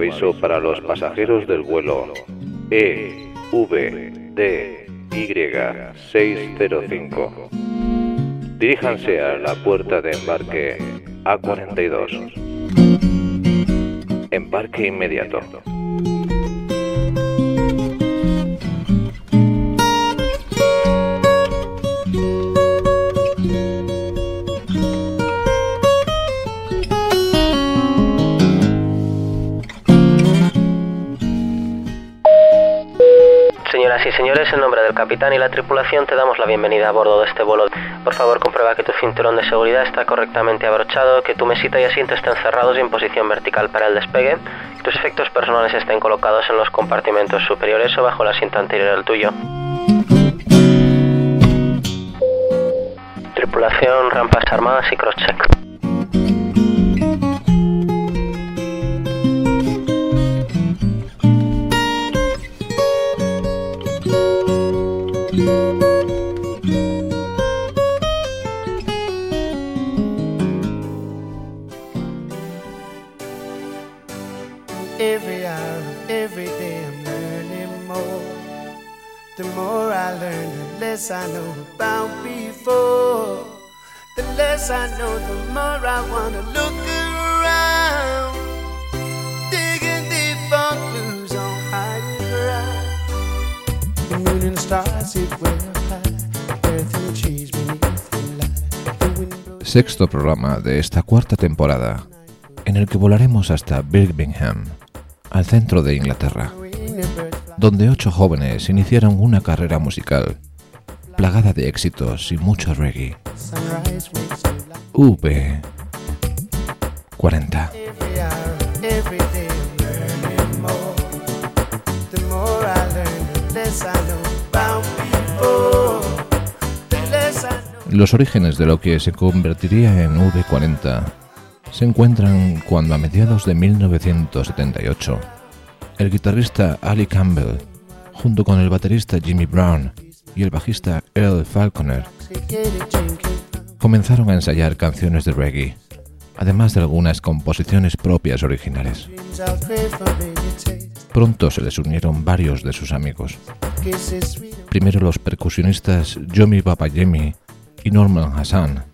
Aviso para los pasajeros del vuelo E, V, D, Y 605. Diríjanse a la puerta de embarque A42. Embarque inmediato. Y la tripulación te damos la bienvenida a bordo de este vuelo. Por favor, comprueba que tu cinturón de seguridad está correctamente abrochado, que tu mesita y asiento estén cerrados y en posición vertical para el despegue, que tus efectos personales estén colocados en los compartimentos superiores o bajo el asiento anterior al tuyo. Tripulación, rampas armadas y crosscheck. The more I learn, the less I know about before. The less I know, the more I wanna look around. Digging deep for clues on higher ground. The moon and stars sit way up high. Earth and trees beneath the light. The wind blows Sexto programa de esta cuarta temporada, en el que volaremos hasta Birmingham, al centro de Inglaterra, donde ocho jóvenes iniciaron una carrera musical plagada de éxitos y mucho reggae. Sunrise wakes you like V40. Every hour, every day I'm learning more. The more I learn, the less I know about before. The less I know. Los orígenes de lo que se convertiría en V40 se encuentran cuando a mediados de 1978 el guitarrista Ali Campbell, junto con el baterista Jimmy Brown y el bajista Earl Falconer, comenzaron a ensayar canciones de reggae, además de algunas composiciones propias originales. Pronto se les unieron varios de sus amigos, primero los percusionistas Yomi Papayemi y Norman Hassan,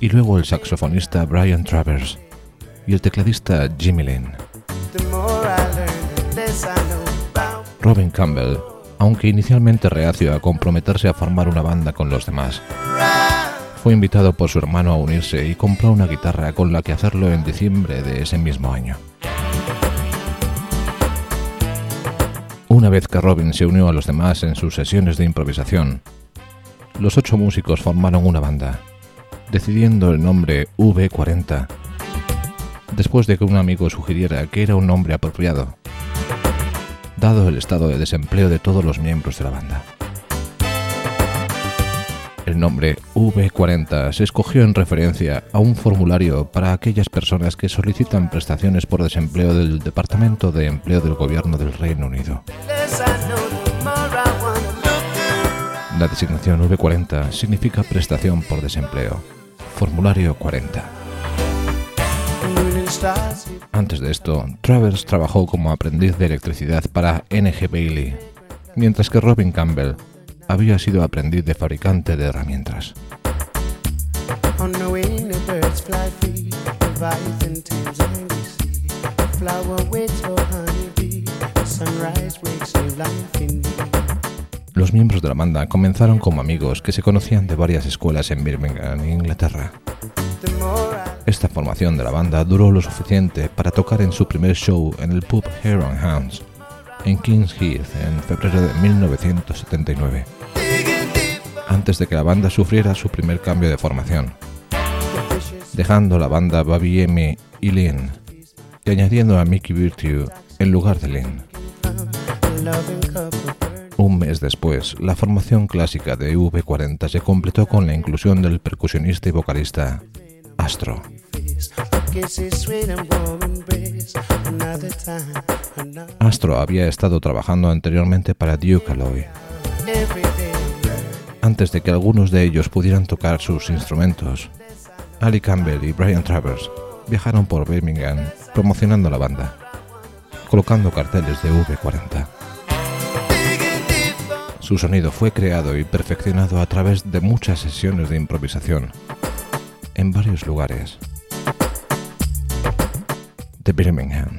y luego el saxofonista Brian Travers y el tecladista Jimmy Lynn. Robin Campbell, aunque inicialmente reacio a comprometerse a formar una banda con los demás, fue invitado por su hermano a unirse y compró una guitarra con la que hacerlo en diciembre de ese mismo año. Una vez que Robin se unió a los demás en sus sesiones de improvisación, los ocho músicos formaron una banda, decidiendo el nombre V40, después de que un amigo sugiriera que era un nombre apropiado, dado el estado de desempleo de todos los miembros de la banda. El nombre V40 se escogió en referencia a un formulario para aquellas personas que solicitan prestaciones por desempleo del Departamento de Empleo del Gobierno del Reino Unido. La designación V40 significa prestación por desempleo. Formulario 40. Antes de esto, Travers trabajó como aprendiz de electricidad para NG Bailey, mientras que Robin Campbell había sido aprendiz de fabricante de herramientas. Los miembros de la banda comenzaron como amigos que se conocían de varias escuelas en Birmingham, Inglaterra. Esta formación de la banda duró lo suficiente para tocar en su primer show en el pub and Hounds, en Kings Heath, en febrero de 1979, digging deep, antes de que la banda sufriera su primer cambio de formación, dejando la banda Babi M y Lynn, y añadiendo a Mickey Virtue en lugar de Lynn. Un mes después, la formación clásica de V40 se completó con la inclusión del percusionista y vocalista Astro. Astro había estado trabajando anteriormente para Duke Alloy, antes de que algunos de ellos pudieran tocar sus instrumentos. Ali Campbell y Brian Travers viajaron por Birmingham promocionando la banda, colocando carteles de V40. Su sonido fue creado y perfeccionado a través de muchas sesiones de improvisación en varios lugares de Birmingham.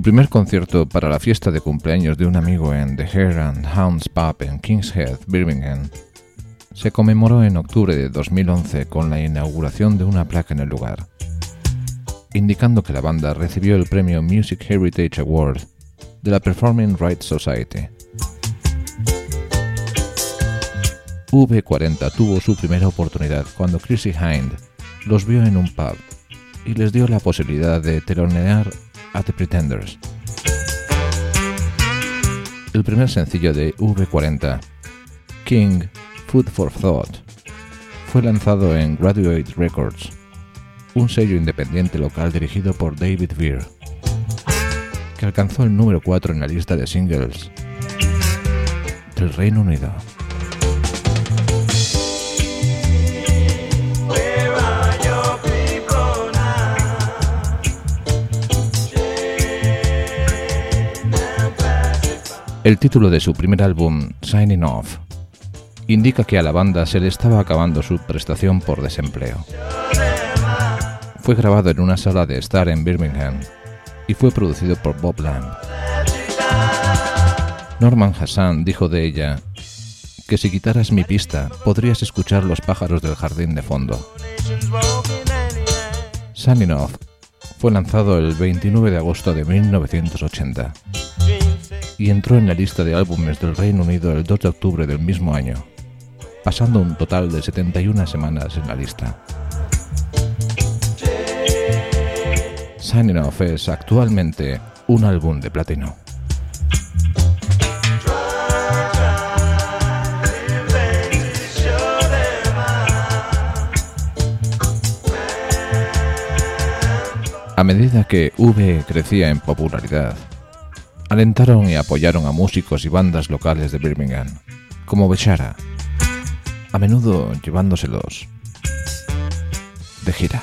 Su primer concierto para la fiesta de cumpleaños de un amigo en The Hare and Hounds Pub en King's Heath, Birmingham, se conmemoró en octubre de 2011 con la inauguración de una placa en el lugar, indicando que la banda recibió el premio Music Heritage Award de la Performing Rights Society. V40 tuvo su primera oportunidad cuando Chrissy Hind los vio en un pub y les dio la posibilidad de telonear a The Pretenders. El primer sencillo de V40, King Food for Thought, fue lanzado en Graduate Records, un sello independiente local dirigido por David Veer, que alcanzó el número 4 en la lista de singles del Reino Unido. El título de su primer álbum, Signing Off, indica que a la banda se le estaba acabando su prestación por desempleo. Fue grabado en una sala de estar en Birmingham y fue producido por Bob Lamb. Norman Hassan dijo de ella que si quitaras mi pista podrías escuchar los pájaros del jardín de fondo. Signing Off fue lanzado el 29 de agosto de 1980 y entró en la lista de álbumes del Reino Unido el 2 de octubre del mismo año, pasando un total de 71 semanas en la lista. Signing Off es actualmente un álbum de platino. A medida que V crecía en popularidad, alentaron y apoyaron a músicos y bandas locales de Birmingham, como Bechara, a menudo llevándoselos de gira.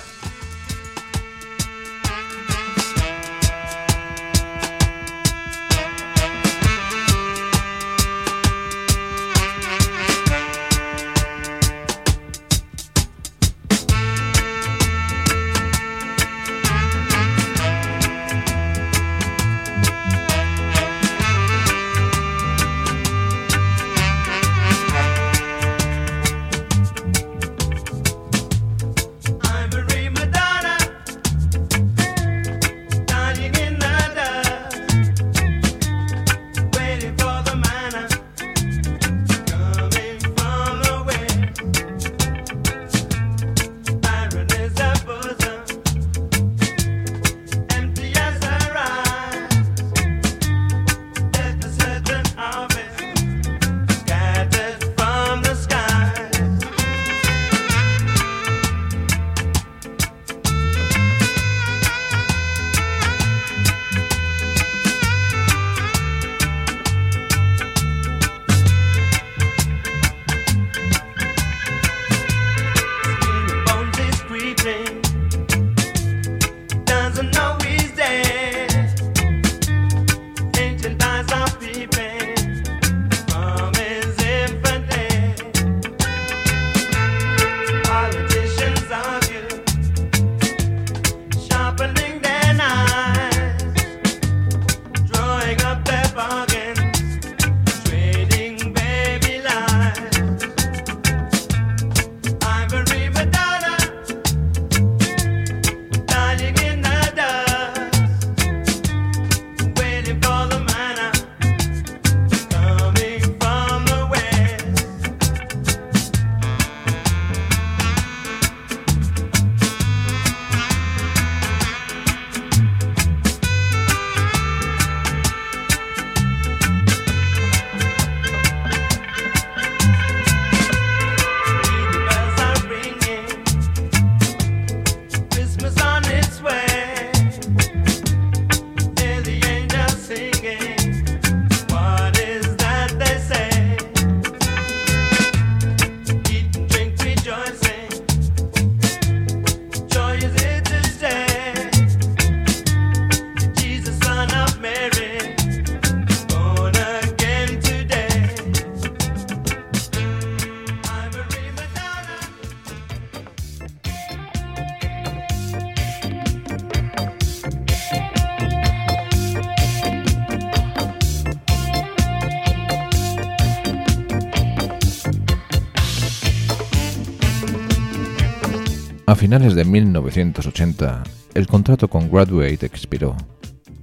Finales de 1980, el contrato con Graduate expiró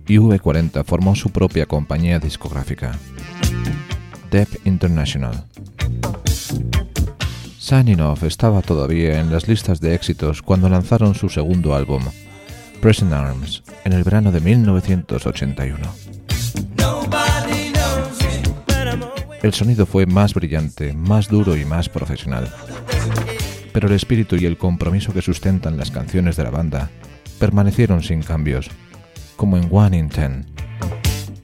y V40 formó su propia compañía discográfica, Dep International. Signing Off estaba todavía en las listas de éxitos cuando lanzaron su segundo álbum, Present Arms, en el verano de 1981. El sonido fue más brillante, más duro y más profesional pero el espíritu y el compromiso que sustentan las canciones de la banda permanecieron sin cambios, como en One in Ten,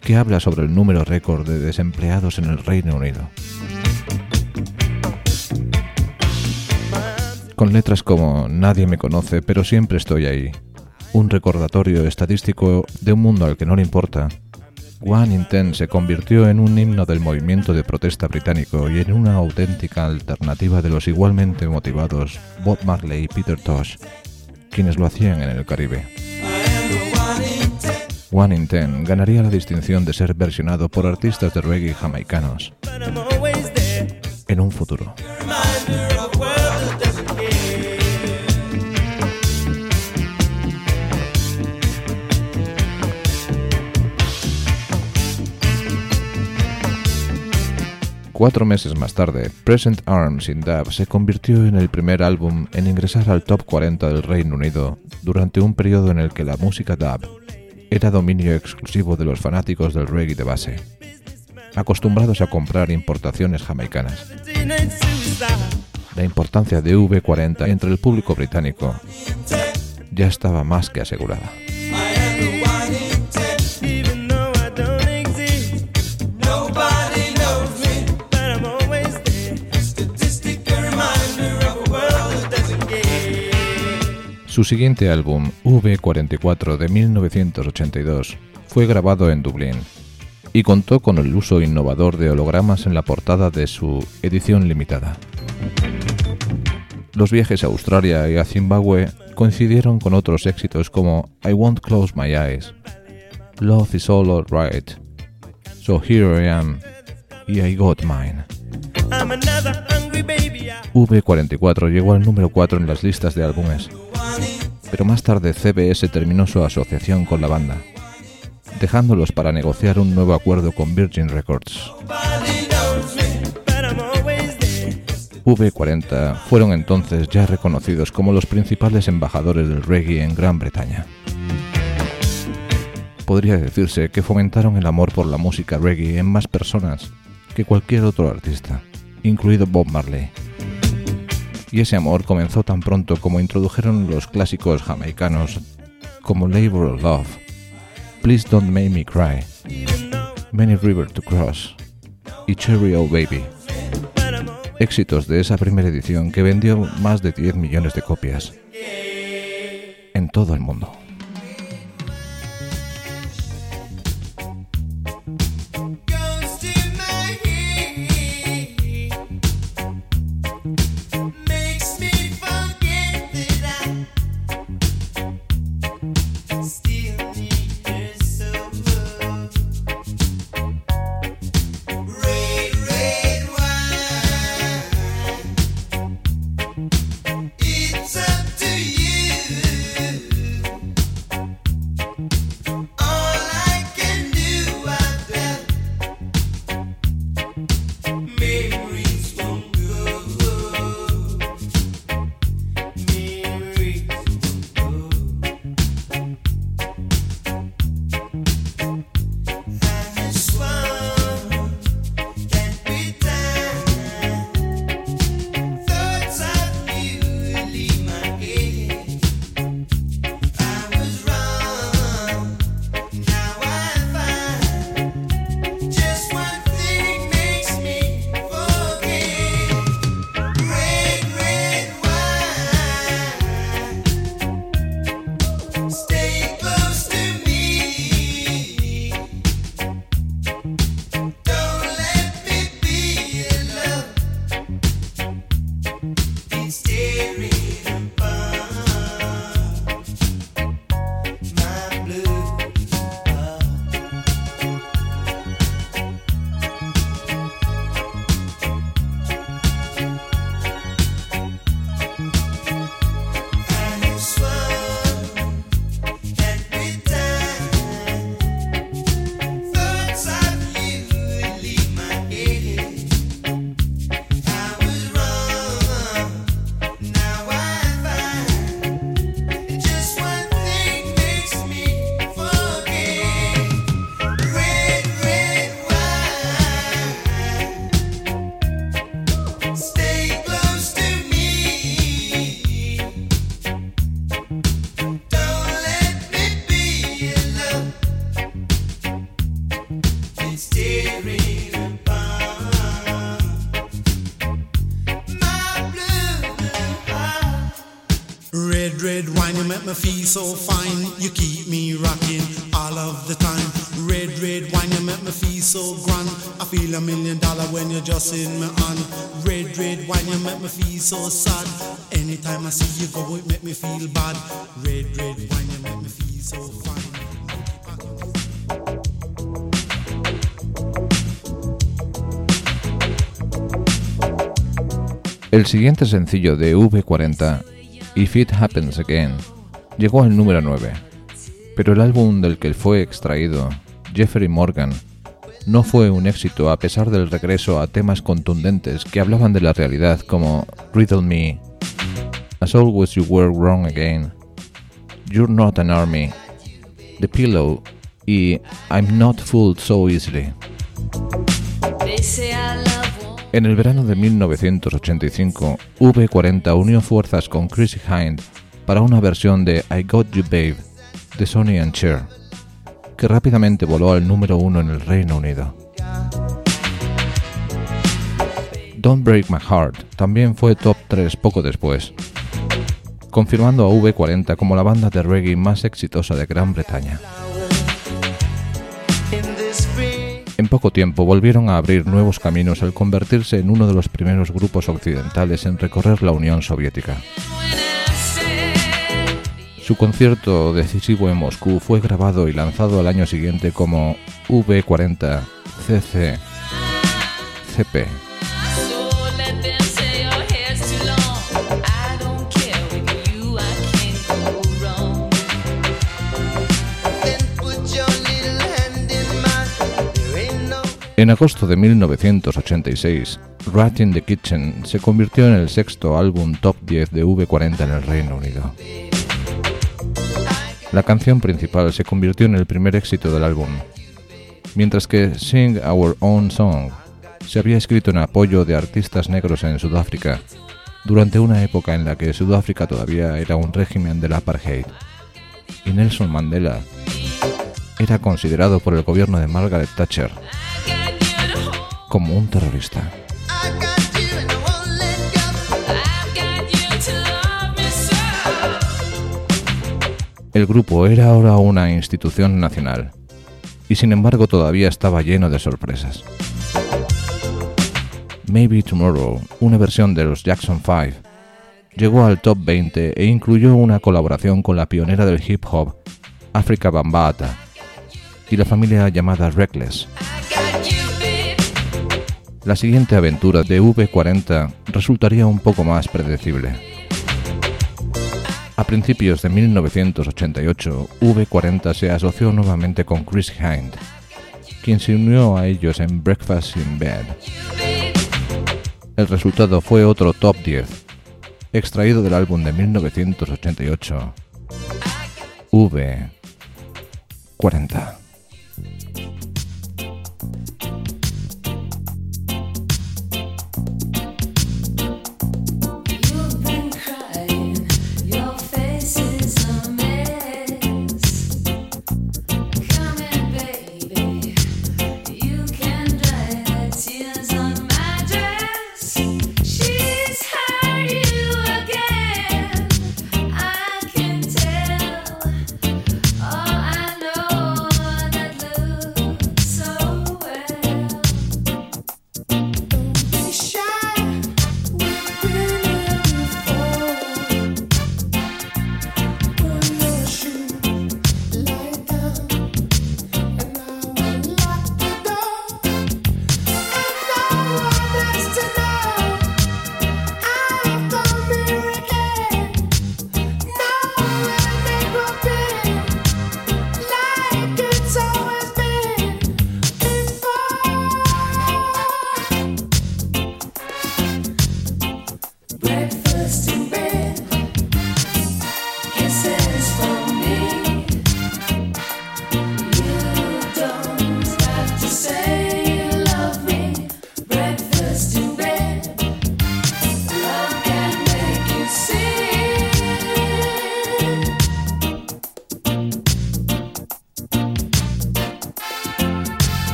que habla sobre el número récord de desempleados en el Reino Unido. Con letras como Nadie me conoce, pero siempre estoy ahí, un recordatorio estadístico de un mundo al que no le importa One in Ten se convirtió en un himno del movimiento de protesta británico y en una auténtica alternativa de los igualmente motivados Bob Marley y Peter Tosh, quienes lo hacían en el Caribe. One in Ten ganaría la distinción de ser versionado por artistas de reggae jamaicanos en un futuro. Cuatro meses más tarde, Present Arms in Dub se convirtió en el primer álbum en ingresar al top 40 del Reino Unido durante un periodo en el que la música dub era dominio exclusivo de los fanáticos del reggae de base, acostumbrados a comprar importaciones jamaicanas. La importancia de V40 entre el público británico ya estaba más que asegurada. Su siguiente álbum, V44 de 1982, fue grabado en Dublín y contó con el uso innovador de hologramas en la portada de su edición limitada. Los viajes a Australia y a Zimbabue coincidieron con otros éxitos como I Won't Close My Eyes, Love Is All Alright, So Here I Am y I Got Mine. V44 llegó al número 4 en las listas de álbumes pero más tarde CBS terminó su asociación con la banda, dejándolos para negociar un nuevo acuerdo con Virgin Records. V40 fueron entonces ya reconocidos como los principales embajadores del reggae en Gran Bretaña. Podría decirse que fomentaron el amor por la música reggae en más personas que cualquier otro artista, incluido Bob Marley y ese amor comenzó tan pronto como introdujeron los clásicos jamaicanos como Labor of Love, Please Don't Make Me Cry, Many River to Cross y Cherry Old Baby. Éxitos de esa primera edición que vendió más de 10 millones de copias en todo el mundo. So sad. I see you go, make me feel bad. Red, red make me feel so fine. El siguiente sencillo de V40, If It Happens Again, llegó al número 9, pero el álbum del que fue extraído, Jeffrey Morgan, no fue un éxito a pesar del regreso a temas contundentes que hablaban de la realidad como Riddle Me, As Always You Were Wrong Again, You're Not an Army, The Pillow y I'm Not Fooled So Easily. En el verano de 1985, V40 unió fuerzas con Chrissy Hind para una versión de I Got You Babe de Sonny and Cher, que rápidamente voló al número uno en el Reino Unido. Don't Break My Heart también fue top 3 poco después, confirmando a V40 como la banda de reggae más exitosa de Gran Bretaña. En poco tiempo volvieron a abrir nuevos caminos al convertirse en uno de los primeros grupos occidentales en recorrer la Unión Soviética. Su concierto decisivo en Moscú fue grabado y lanzado al año siguiente como V40 CC CP. En agosto de 1986, Rat in the Kitchen se convirtió en el sexto álbum top 10 de V40 en el Reino Unido. La canción principal se convirtió en el primer éxito del álbum, mientras que Sing Our Own Song se había escrito en apoyo de artistas negros en Sudáfrica, durante una época en la que Sudáfrica todavía era un régimen del apartheid, y Nelson Mandela era considerado por el gobierno de Margaret Thatcher como un terrorista. El grupo era ahora una institución nacional y sin embargo todavía estaba lleno de sorpresas. Maybe Tomorrow, una versión de los Jackson 5, llegó al top 20 e incluyó una colaboración con la pionera del hip hop, Africa Bambaataa, y la familia llamada Reckless. La siguiente aventura de V40 resultaría un poco más predecible. A principios de 1988, V40 se asoció nuevamente con Chris Hind, quien se unió a ellos en Breakfast in Bed. El resultado fue otro top 10, extraído del álbum de 1988, V40.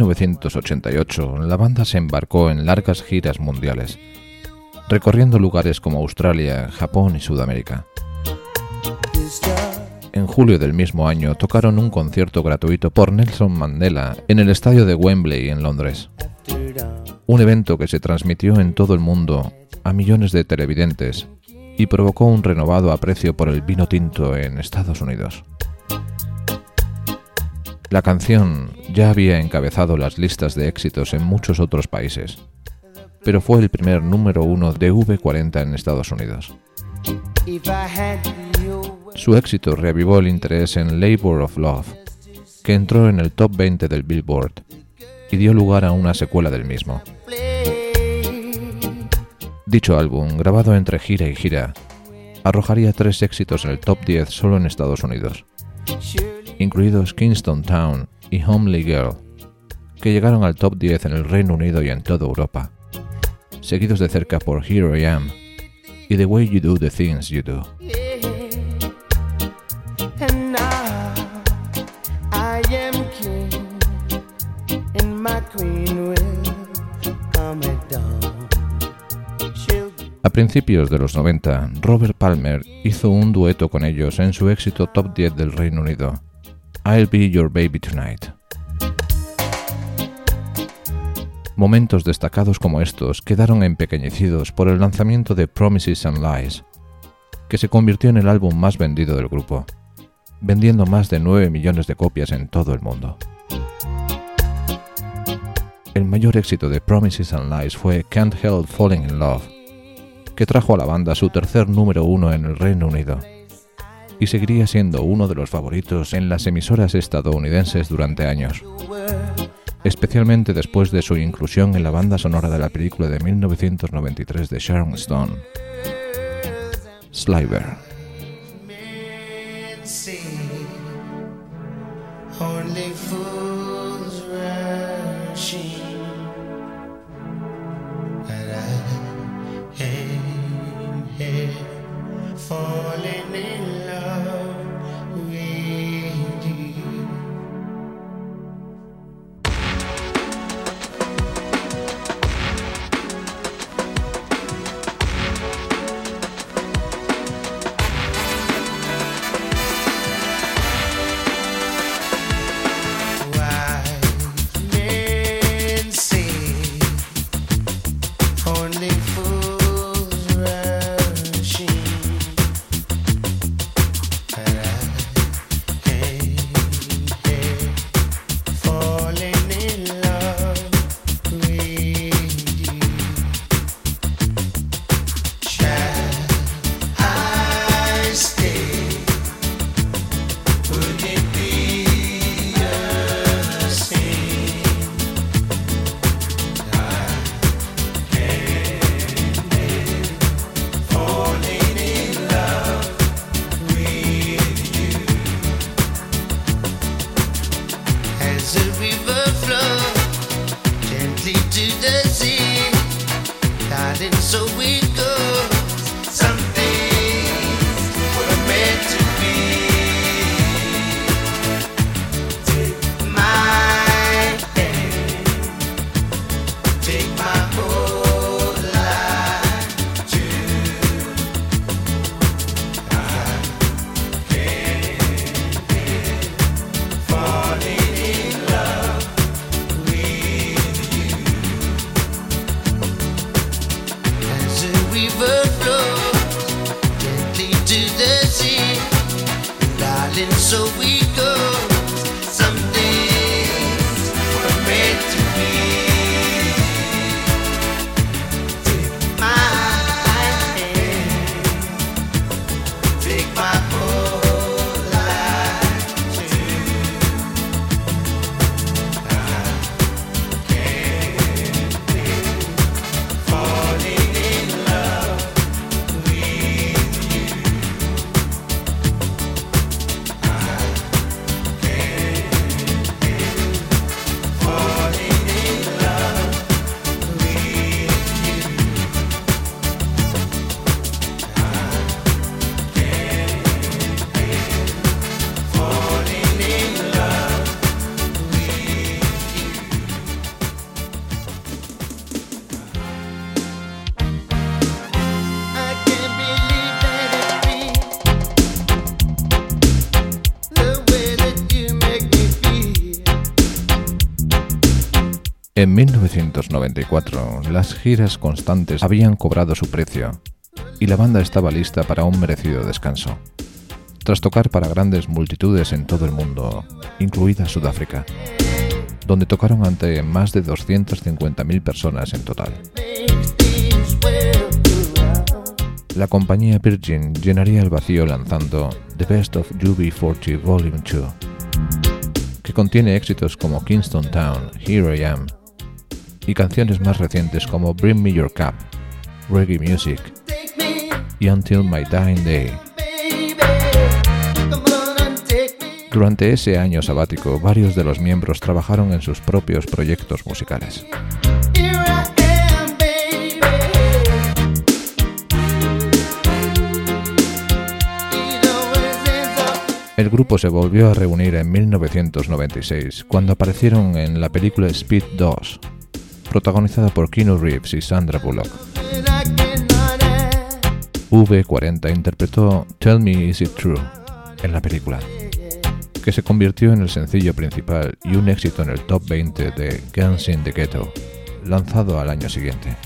1988, la banda se embarcó en largas giras mundiales, recorriendo lugares como Australia, Japón y Sudamérica. En julio del mismo año tocaron un concierto gratuito por Nelson Mandela en el estadio de Wembley en Londres. Un evento que se transmitió en todo el mundo a millones de televidentes y provocó un renovado aprecio por el vino tinto en Estados Unidos. La canción ya había encabezado las listas de éxitos en muchos otros países, pero fue el primer número uno de V40 en Estados Unidos. Su éxito reavivó el interés en Labor of Love, que entró en el top 20 del Billboard y dio lugar a una secuela del mismo. Dicho álbum, grabado entre gira y gira, arrojaría tres éxitos en el top 10 solo en Estados Unidos incluidos Kingston Town y Homely Girl, que llegaron al top 10 en el Reino Unido y en toda Europa, seguidos de cerca por Here I Am y The Way You Do the Things You Do. A principios de los 90, Robert Palmer hizo un dueto con ellos en su éxito top 10 del Reino Unido, I'll Be Your Baby Tonight. Momentos destacados como estos quedaron empequeñecidos por el lanzamiento de Promises and Lies, que se convirtió en el álbum más vendido del grupo, vendiendo más de 9 millones de copias en todo el mundo. El mayor éxito de Promises and Lies fue Can't Help Falling in Love, que trajo a la banda su tercer número uno en el Reino Unido y seguiría siendo uno de los favoritos en las emisoras estadounidenses durante años, especialmente después de su inclusión en la banda sonora de la película de 1993 de Sharon Stone, Sliver. En 1994, las giras constantes habían cobrado su precio y la banda estaba lista para un merecido descanso. Tras tocar para grandes multitudes en todo el mundo, incluida Sudáfrica, donde tocaron ante más de 250.000 personas en total. La compañía Virgin llenaría el vacío lanzando The Best of UB40 Volume 2, que contiene éxitos como Kingston Town, Here I Am, y canciones más recientes como Bring Me Your Cup, Reggae Music y Until My Dying Day. Durante ese año sabático, varios de los miembros trabajaron en sus propios proyectos musicales. El grupo se volvió a reunir en 1996, cuando aparecieron en la película Speed 2, protagonizada por Keanu Reeves y Sandra Bullock. V40 interpretó Tell Me Is It True en la película, que se convirtió en el sencillo principal y un éxito en el top 20 de Guns in the Ghetto, lanzado al año siguiente.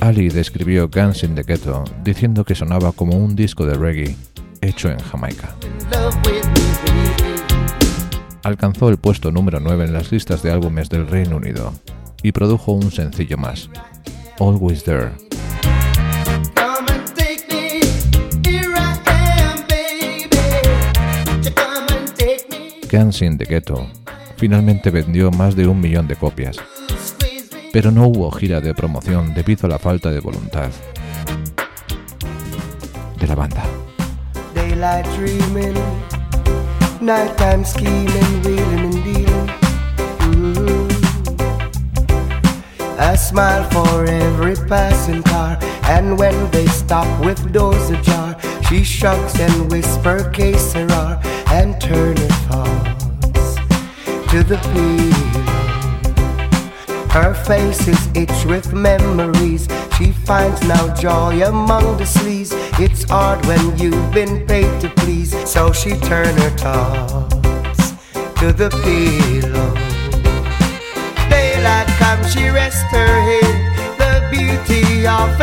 Ali describió Guns in the Ghetto diciendo que sonaba como un disco de reggae hecho en Jamaica. Alcanzó el puesto número 9 en las listas de álbumes del Reino Unido y produjo un sencillo más, Always There. Guns in the Ghetto finalmente vendió más de un millón de copias pero no hubo gira de promoción debido a la falta de voluntad de la banda. Daylight nighttime scheming, wheeling and dealing. Mm. I smile for every passing car, and when they stop with doors ajar, she shrugs and whispers, case and turn her thoughts to the pillow. Her face is itched with memories. She finds now joy among the sleaze. It's hard when you've been paid to please. So she turn her thoughts to the pillow. Daylight comes, she rests her head. The beauty of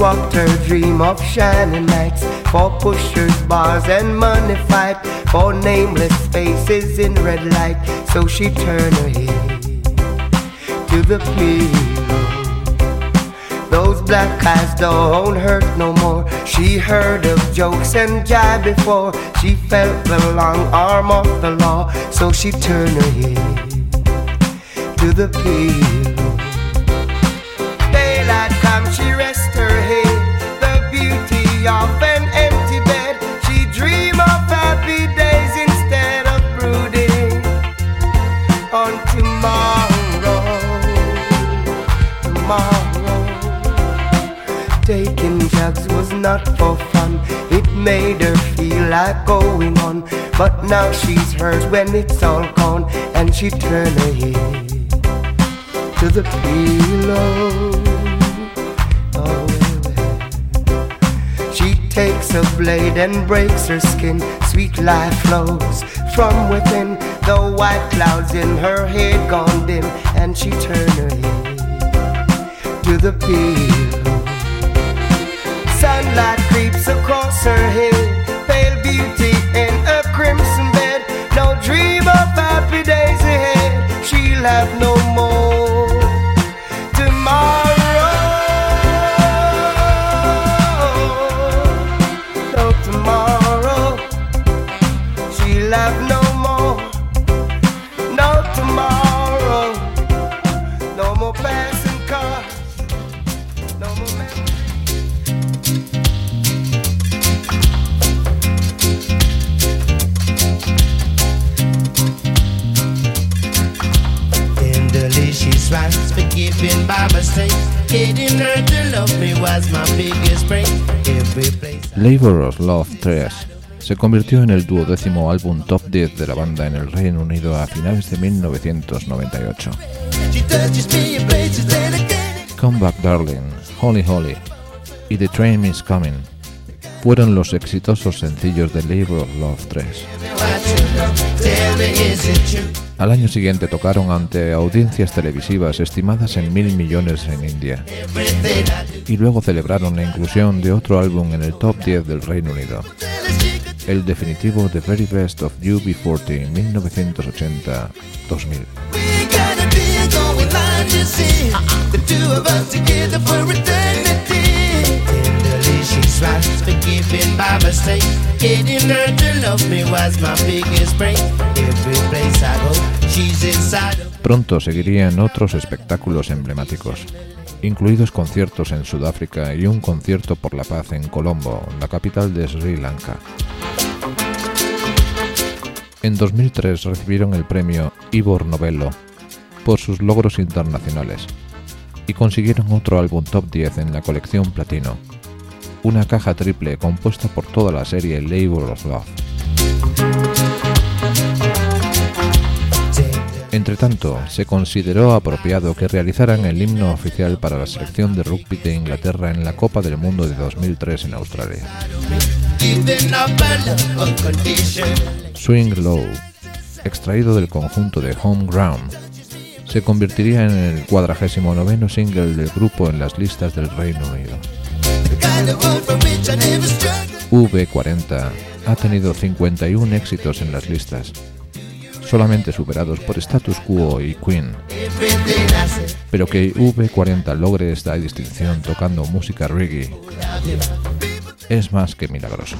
swapped her dream of shining nights for pushers, bars, and money fight for nameless faces in red light. So she turned her head to the pillow. Those black eyes don't hurt no more. She heard of jokes and jive before. She felt the long arm of the law. So she turned her head to the pillow. Beauty of an empty bed. She dream of happy days instead of brooding on tomorrow. Tomorrow. Taking drugs was not for fun. It made her feel like going on. But now she's hers when it's all gone, and she turned her head to the pillow. Takes a blade and breaks her skin. Sweet life flows from within. The white clouds in her head gone dim, and she turned her head to the pillow. Sunlight creeps across her head, pale beauty in a crimson bed. No dream of happy days ahead. She'll have no Labor of Love 3 se convirtió en el duodécimo álbum top 10 de la banda en el Reino Unido a finales de 1998. Come Back Darling, Holy Holy y The Train Is Coming fueron los exitosos sencillos de Labor of Love 3. Al año siguiente tocaron ante audiencias televisivas estimadas en mil millones en India. Y luego celebraron la inclusión de otro álbum en el top 10 del Reino Unido, el definitivo The Very Best of UB40 1980-2000. Pronto seguirían otros espectáculos emblemáticos, incluidos conciertos en Sudáfrica y un concierto por la paz en Colombo, la capital de Sri Lanka. En 2003 recibieron el premio Ivor Novello por sus logros internacionales y consiguieron otro álbum top 10 en la colección Platino, una caja triple compuesta por toda la serie Labor of Love. Entretanto, se consideró apropiado que realizaran el himno oficial para la selección de rugby de Inglaterra en la Copa del Mundo de 2003 en Australia. Swing Low, extraído del conjunto de Home Ground, se convertiría en el 49 single del grupo en las listas del Reino Unido. V40 ha tenido 51 éxitos en las listas, solamente superados por Status Quo y Queen. Pero que V40 logre esta distinción tocando música reggae es más que milagroso.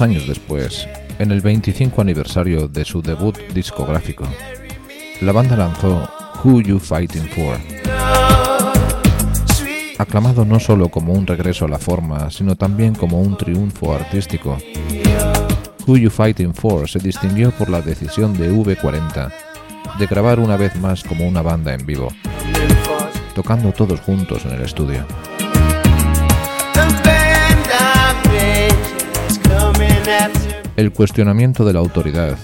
Años después, en el 25 aniversario de su debut discográfico, la banda lanzó Who You Fighting For, aclamado no solo como un regreso a la forma, sino también como un triunfo artístico. Who You Fighting For se distinguió por la decisión de V40 de grabar una vez más como una banda en vivo, tocando todos juntos en el estudio. El cuestionamiento de la autoridad,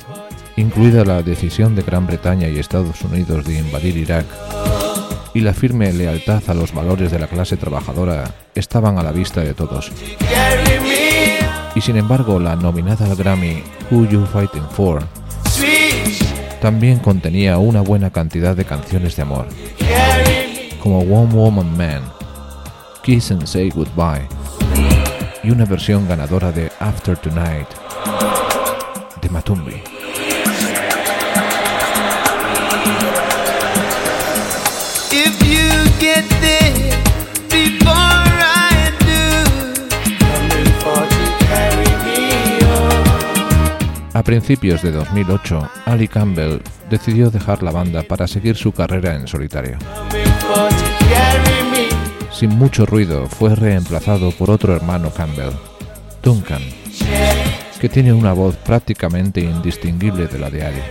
incluida la decisión de Gran Bretaña y Estados Unidos de invadir Irak, y la firme lealtad a los valores de la clase trabajadora estaban a la vista de todos. Y sin embargo, la nominada al Grammy Who You Fighting For también contenía una buena cantidad de canciones de amor, como One Woman Man, Kiss and Say Goodbye, y una versión ganadora de After Tonight de Matumbi. A principios de 2008, Ali Campbell decidió dejar la banda para seguir su carrera en solitario. Sin mucho ruido, fue reemplazado por otro hermano Campbell, Duncan, que tiene una voz prácticamente indistinguible de la de Ali.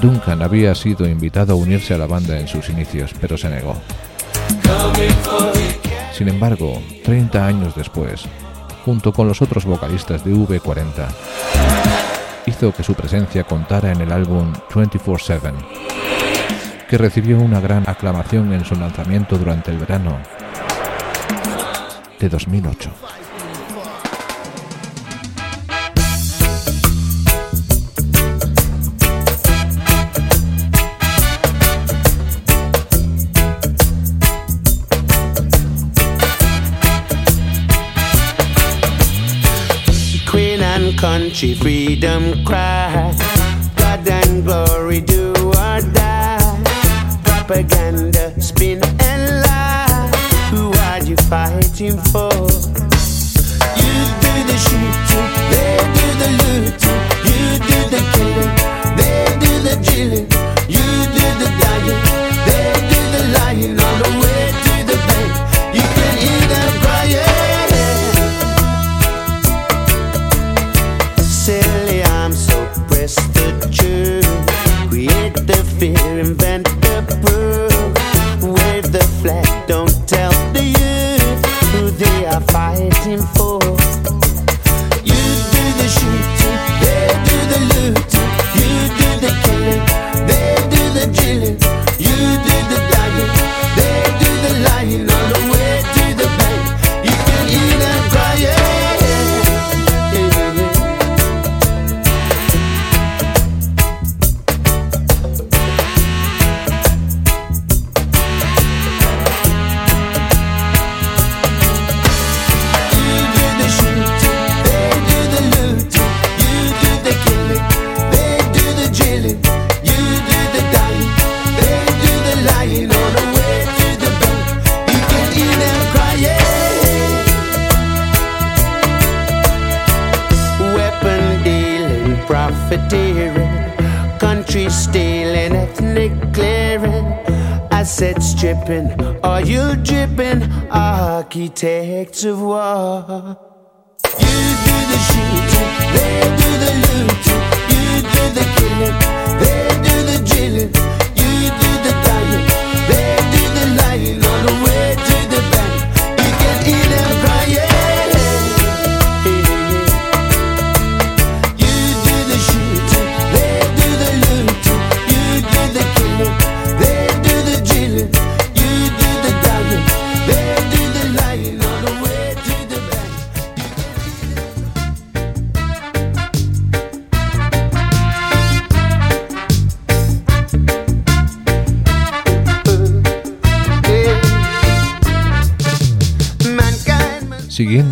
Duncan había sido invitado a unirse a la banda en sus inicios, pero se negó. Sin embargo, 30 años después, junto con los otros vocalistas de V40, hizo que su presencia contara en el álbum 24-7, que recibió una gran aclamación en su lanzamiento durante el verano de 2008. country freedom cry. God and glory do. Propaganda spin and lie. Who are you fighting for? You do the shooting, they do the looting. You do the killing, they do the drilling. You do the dying, they do the lying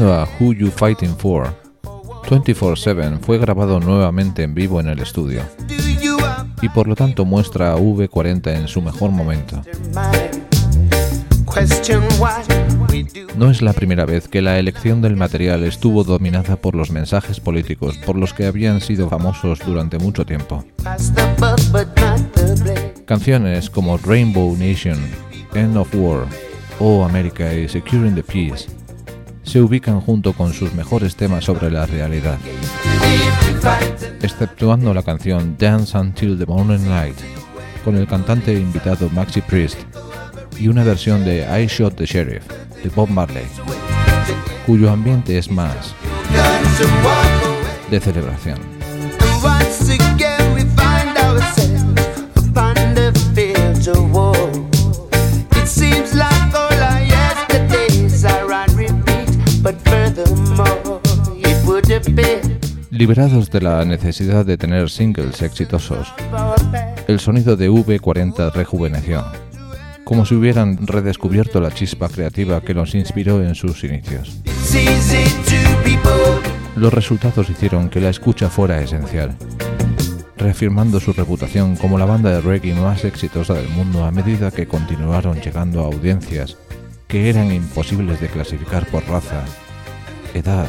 A Who You Fighting For, 24-7 fue grabado nuevamente en vivo en el estudio y por lo tanto muestra a V40 en su mejor momento. No es la primera vez que la elección del material estuvo dominada por los mensajes políticos por los que habían sido famosos durante mucho tiempo. Canciones como Rainbow Nation, End of War o America y Securing the Peace se ubican junto con sus mejores temas sobre la realidad, exceptuando la canción Dance Until the Morning Light, con el cantante invitado Maxi Priest, y una versión de I Shot the Sheriff de Bob Marley, cuyo ambiente es más de celebración. Liberados de la necesidad de tener singles exitosos, el sonido de V40 rejuveneció, como si hubieran redescubierto la chispa creativa que los inspiró en sus inicios. Los resultados hicieron que la escucha fuera esencial, reafirmando su reputación como la banda de reggae más exitosa del mundo a medida que continuaron llegando a audiencias que eran imposibles de clasificar por raza, edad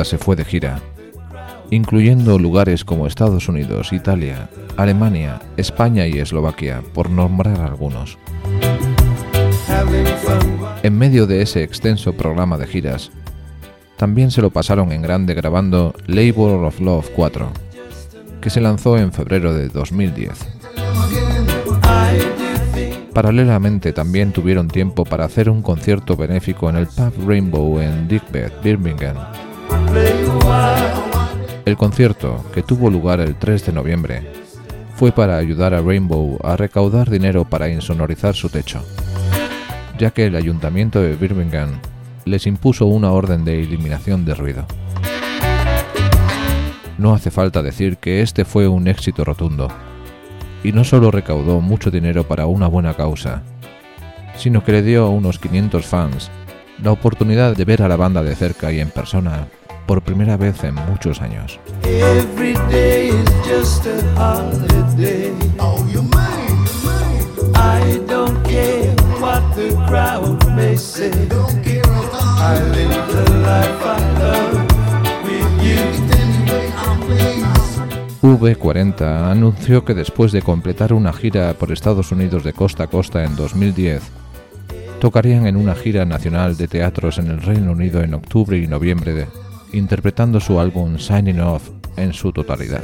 V40 se fue de gira, incluyendo lugares como Estados Unidos, Italia, Alemania, España y Eslovaquia, por nombrar algunos. En medio de ese extenso programa de giras, también se lo pasaron en grande grabando Labor of Love 4, que se lanzó en febrero de 2010. Paralelamente también tuvieron tiempo para hacer un concierto benéfico en el pub Rainbow en Digbeth, Birmingham. El concierto, que tuvo lugar el 3 de noviembre, fue para ayudar a Rainbow a recaudar dinero para insonorizar su techo, ya que el ayuntamiento de Birmingham les impuso una orden de eliminación de ruido. No hace falta decir que este fue un éxito rotundo y no solo recaudó mucho dinero para una buena causa, sino que le dio a unos 500 fans la oportunidad de ver a la banda de cerca y en persona por primera vez en muchos años. Every day is just a holiday. Oh, you man, you man. I don't care what the crowd may say. Don't care about I live the life I love with you. anyway I'm pleased. V40 anunció que después de completar una gira por Estados Unidos de costa a costa en 2010, tocarían en una gira nacional de teatros en el Reino Unido en octubre y noviembre, de- interpretando su álbum Signing Off en su totalidad,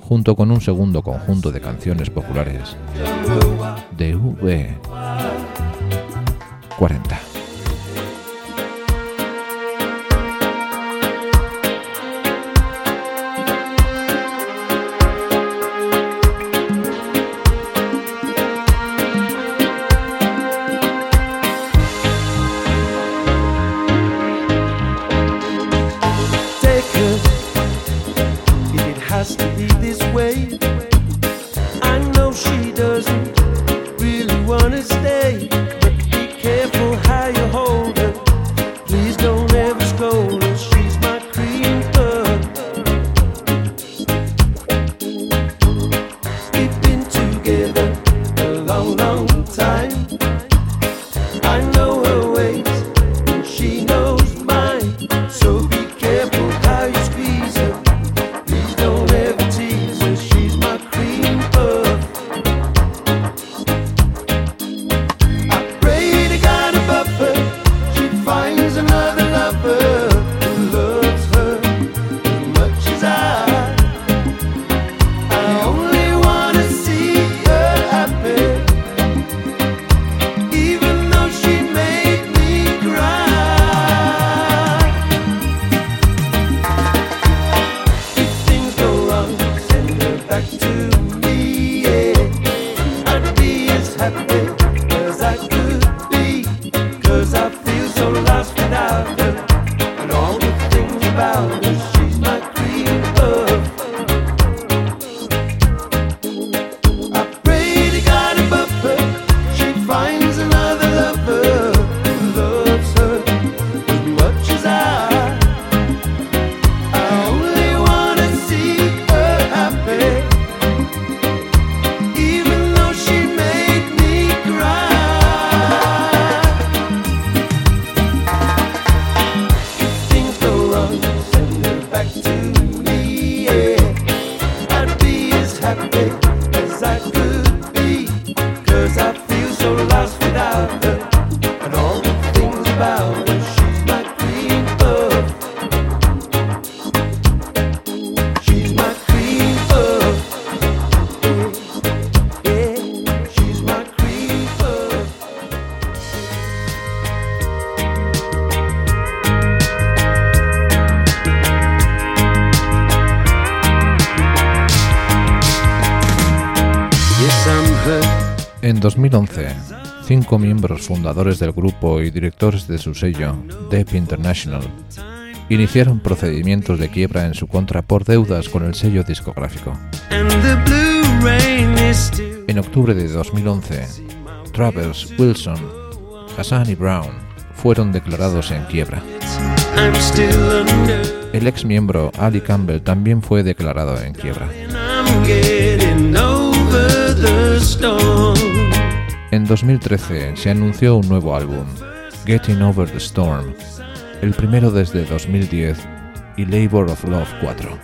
junto con un segundo conjunto de canciones populares de V40. En 2011, cinco miembros fundadores del grupo y directores de su sello, Depp International, iniciaron procedimientos de quiebra en su contra por deudas con el sello discográfico. En octubre de 2011, Travers, Wilson, Hassan y Brown fueron declarados en quiebra. El ex miembro Ali Campbell también fue declarado en quiebra. En 2013 se anunció un nuevo álbum, Getting Over the Storm, el primero desde 2010 y Labor of Love 4.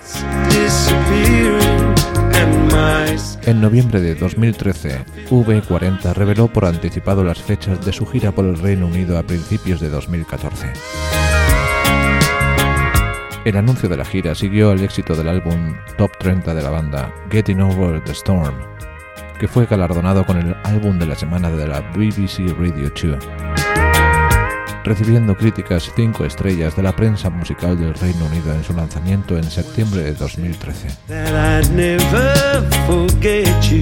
Disappearing and my En noviembre de 2013, V40 reveló por anticipado las fechas de su gira por el Reino Unido a principios de 2014. El anuncio de la gira siguió el éxito del álbum Top 30 de la banda, Getting Over the Storm, que fue galardonado con el álbum de la semana de la BBC Radio 2, recibiendo críticas 5 estrellas de la prensa musical del Reino Unido en su lanzamiento en septiembre de 2013. that I'd never forget you.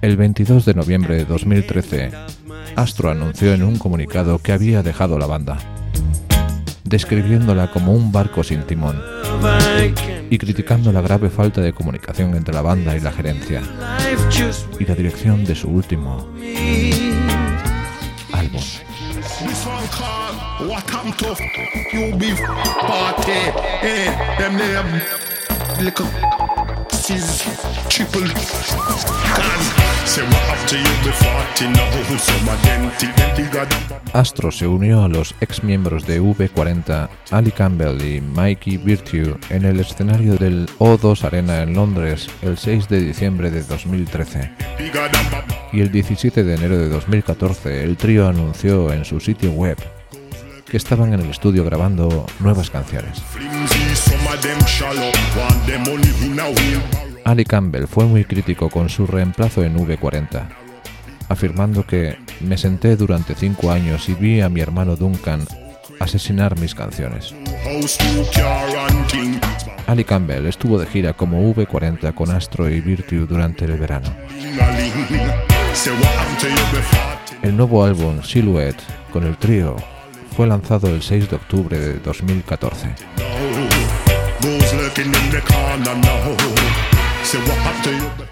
El 22 de noviembre de 2013, Astro anunció en un comunicado que había dejado la banda, describiéndola como un barco sin timón, y criticando la grave falta de comunicación entre la banda y la gerencia y la dirección de su último álbum. Astro se unió a los ex miembros de V40, Ali Campbell y Mikey Virtue, en el escenario del O2 Arena en Londres el 6 de diciembre de 2013. Y el 17 de enero de 2014 el trío anunció en su sitio web que estaban en el estudio grabando nuevas canciones. Ali Campbell fue muy crítico con su reemplazo en V40, afirmando que me senté durante cinco años y vi a mi hermano Duncan asesinar mis canciones. Ali Campbell estuvo de gira como V40 con Astro y Virtue durante el verano. El nuevo álbum Silhouette con el trío fue lanzado el 6 de octubre de 2014.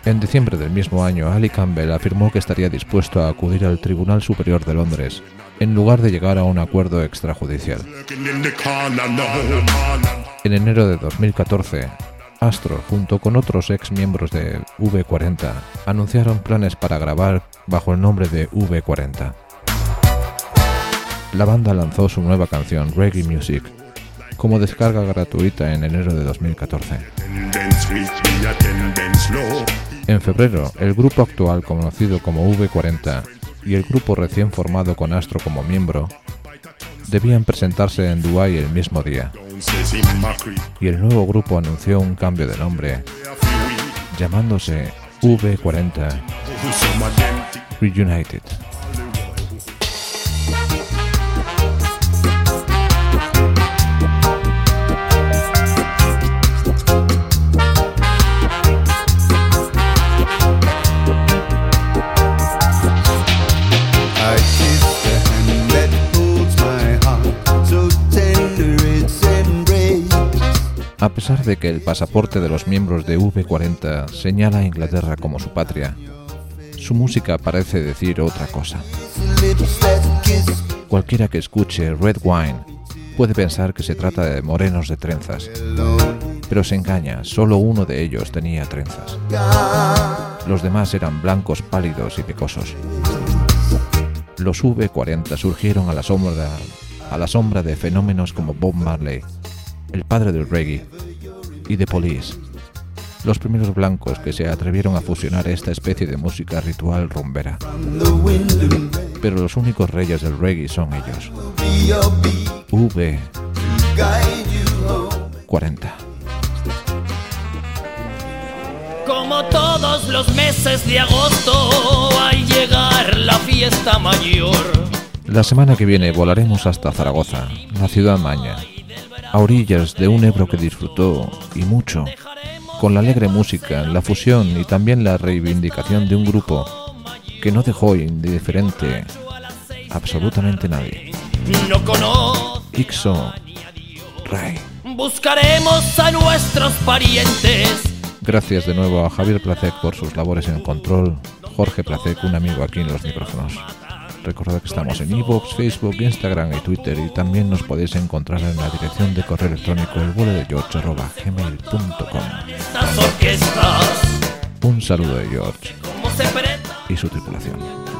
En diciembre del mismo año, Ali Campbell afirmó que estaría dispuesto a acudir al Tribunal Superior de Londres, en lugar de llegar a un acuerdo extrajudicial. En enero de 2014, Astro, junto con otros ex miembros de V40, anunciaron planes para grabar bajo el nombre de V40. La banda lanzó su nueva canción, Reggae Music, como descarga gratuita en enero de 2014. En febrero, el grupo actual conocido como V40 y el grupo recién formado con Astro como miembro debían presentarse en Dubái el mismo día. Y el nuevo grupo anunció un cambio de nombre, llamándose V40 Reunited. A pesar de que el pasaporte de los miembros de V40 señala a Inglaterra como su patria, su música parece decir otra cosa. Cualquiera que escuche Red Wine puede pensar que se trata de morenos de trenzas, pero se engaña, solo uno de ellos tenía trenzas. Los demás eran blancos pálidos y picosos. Los V40 surgieron a la sombra, a la sombra de fenómenos como Bob Marley, el padre del reggae, y The Police, los primeros blancos que se atrevieron a fusionar esta especie de música ritual rumbera. Pero los únicos reyes del reggae son ellos. V 40. Como todos los meses de agosto, al llegar la fiesta mayor. La semana que viene volaremos hasta Zaragoza, la ciudad maña, a orillas de un Ebro que disfrutó, y mucho, con la alegre música, la fusión y también la reivindicación de un grupo que no dejó indiferente absolutamente nadie. Ixo Ray. Buscaremos a nuestros parientes. Gracias de nuevo a Javier Placek por sus labores en control, Jorge Placek, un amigo aquí en los micrófonos. Recordad que estamos en iVoox, Facebook, Instagram y Twitter y también nos podéis encontrar en la dirección de correo electrónico elvuelodegeorge.gmail.com Estas orquestas. Un saludo de George y su tripulación.